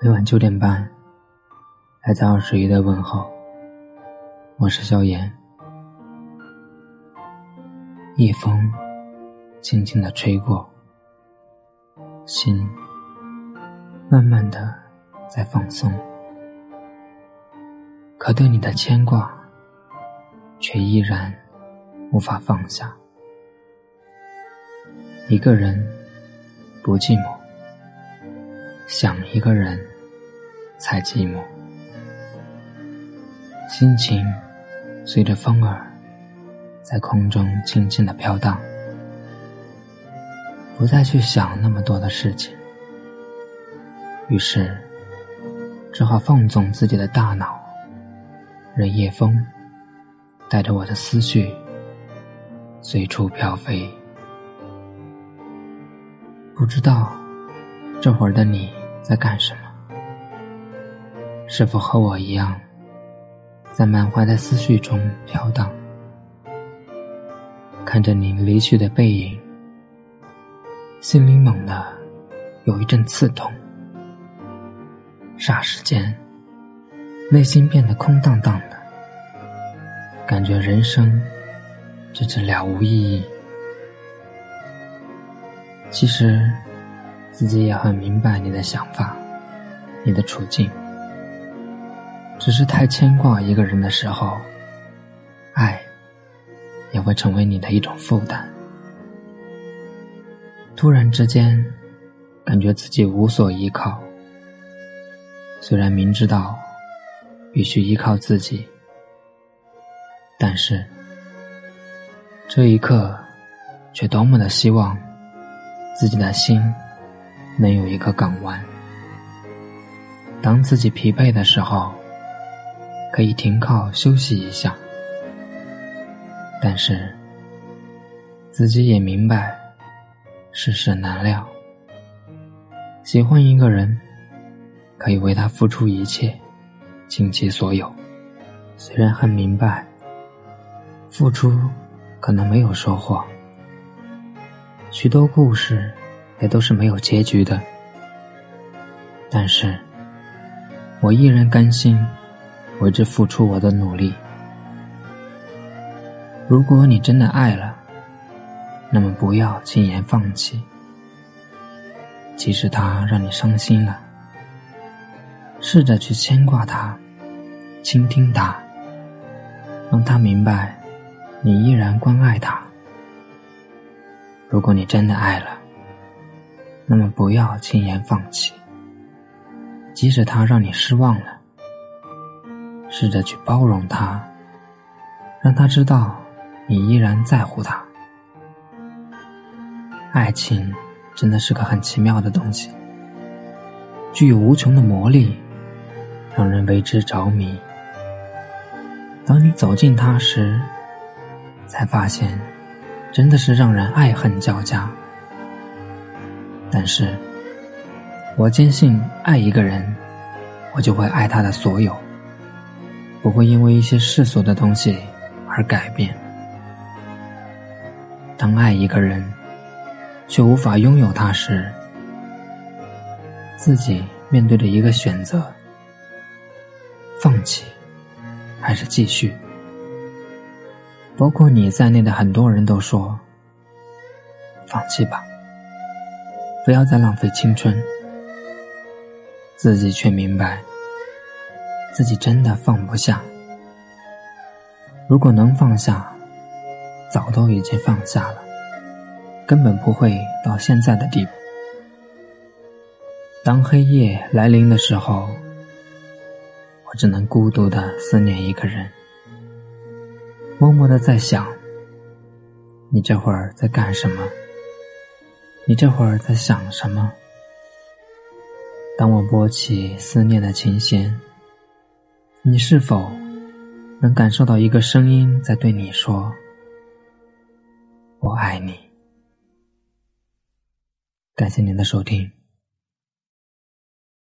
每晚九点半，来自二十一的问候。我是萧炎。夜风轻轻的吹过，心慢慢的在放松，可对你的牵挂，却依然无法放下。一个人不寂寞。想一个人，才寂寞。心情随着风儿在空中轻轻的飘荡，不再去想那么多的事情。于是，只好放纵自己的大脑，任夜风带着我的思绪随处飘飞。不知道这会儿的你。在干什么？是否和我一样，在满怀的思绪中飘荡？看着你离去的背影，心里猛地有一阵刺痛。霎时间，内心变得空荡荡的，感觉人生真是了无意义。其实。自己也很明白你的想法，你的处境，只是太牵挂一个人的时候，爱也会成为你的一种负担。突然之间，感觉自己无所依靠。虽然明知道必须依靠自己，但是这一刻，却多么的希望自己的心。能有一个港湾，当自己疲惫的时候，可以停靠休息一下。但是，自己也明白，世事难料。喜欢一个人，可以为他付出一切，倾其所有。虽然很明白，付出可能没有收获，许多故事。也都是没有结局的，但是，我依然甘心为之付出我的努力。如果你真的爱了，那么不要轻言放弃。即使他让你伤心了，试着去牵挂他，倾听他，让他明白你依然关爱他。如果你真的爱了，那么不要轻言放弃，即使他让你失望了，试着去包容他，让他知道你依然在乎他。爱情真的是个很奇妙的东西，具有无穷的魔力，让人为之着迷。当你走近他时，才发现，真的是让人爱恨交加。但是，我坚信，爱一个人，我就会爱他的所有，不会因为一些世俗的东西而改变。当爱一个人，却无法拥有他时，自己面对着一个选择：放弃，还是继续？包括你在内的很多人都说：“放弃吧。”不要再浪费青春，自己却明白，自己真的放不下。如果能放下，早都已经放下了，根本不会到现在的地步。当黑夜来临的时候，我只能孤独的思念一个人，默默的在想，你这会儿在干什么？你这会儿在想什么？当我拨起思念的琴弦，你是否能感受到一个声音在对你说：“我爱你。”感谢您的收听。